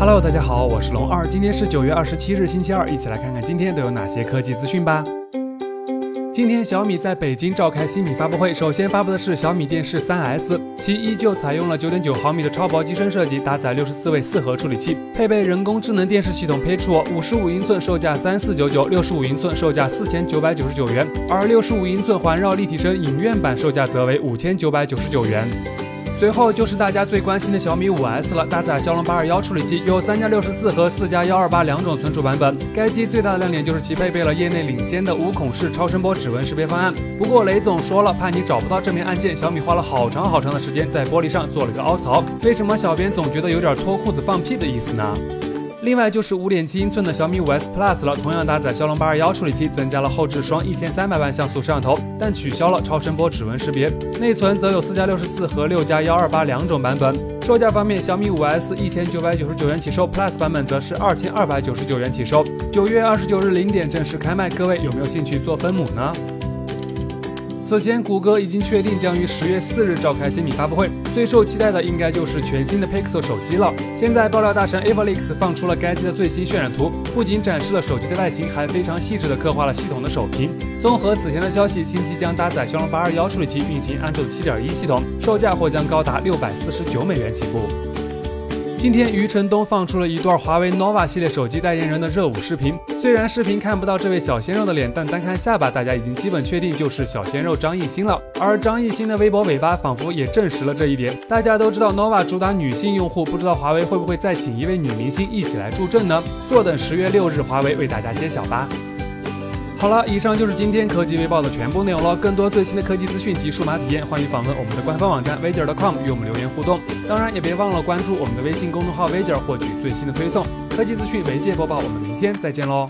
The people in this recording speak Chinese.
Hello，大家好，我是龙二，今天是九月二十七日，星期二，一起来看看今天都有哪些科技资讯吧。今天小米在北京召开新品发布会，首先发布的是小米电视 3S，其依旧采用了九点九毫米的超薄机身设计，搭载六十四位四核处理器，配备人工智能电视系统 Pico，五十五英寸售价三四九九，六十五英寸售价四千九百九十九元，而六十五英寸环绕立体声影院版售价则为五千九百九十九元。随后就是大家最关心的小米五 S 了，搭载骁龙八二幺处理器，有三加六十四和四加幺二八两种存储版本。该机最大的亮点就是其配备了业内领先的无孔式超声波指纹识别方案。不过雷总说了，怕你找不到这枚按键，小米花了好长好长的时间在玻璃上做了个凹槽。为什么小编总觉得有点脱裤子放屁的意思呢？另外就是五点七英寸的小米五 S Plus 了，同样搭载骁龙八二幺处理器，增加了后置双一千三百万像素摄像头，但取消了超声波指纹识别。内存则有四加六十四和六加幺二八两种版本。售价方面，小米五 S 一千九百九十九元起售，Plus 版本则是二千二百九十九元起售。九月二十九日零点正式开卖，各位有没有兴趣做分母呢？此前，谷歌已经确定将于十月四日召开新品发布会，最受期待的应该就是全新的 Pixel 手机了。现在，爆料大神 Avalix 放出了该机的最新渲染图，不仅展示了手机的外形，还非常细致的刻画了系统的首屏。综合此前的消息，新机将搭载骁龙八二幺处理器，运行安卓七点一系统，售价或将高达六百四十九美元起步。今天，余承东放出了一段华为 nova 系列手机代言人的热舞视频。虽然视频看不到这位小鲜肉的脸，但单看下巴，大家已经基本确定就是小鲜肉张艺兴了。而张艺兴的微博尾巴仿佛也证实了这一点。大家都知道 nova 主打女性用户，不知道华为会不会再请一位女明星一起来助阵呢？坐等十月六日华为为大家揭晓吧。好了，以上就是今天科技微报的全部内容了。更多最新的科技资讯及数码体验，欢迎访问我们的官方网站 wager.com 与我们留言互动。当然，也别忘了关注我们的微信公众号 wager，获取最新的推送。科技资讯媒介播报，我们明天再见喽。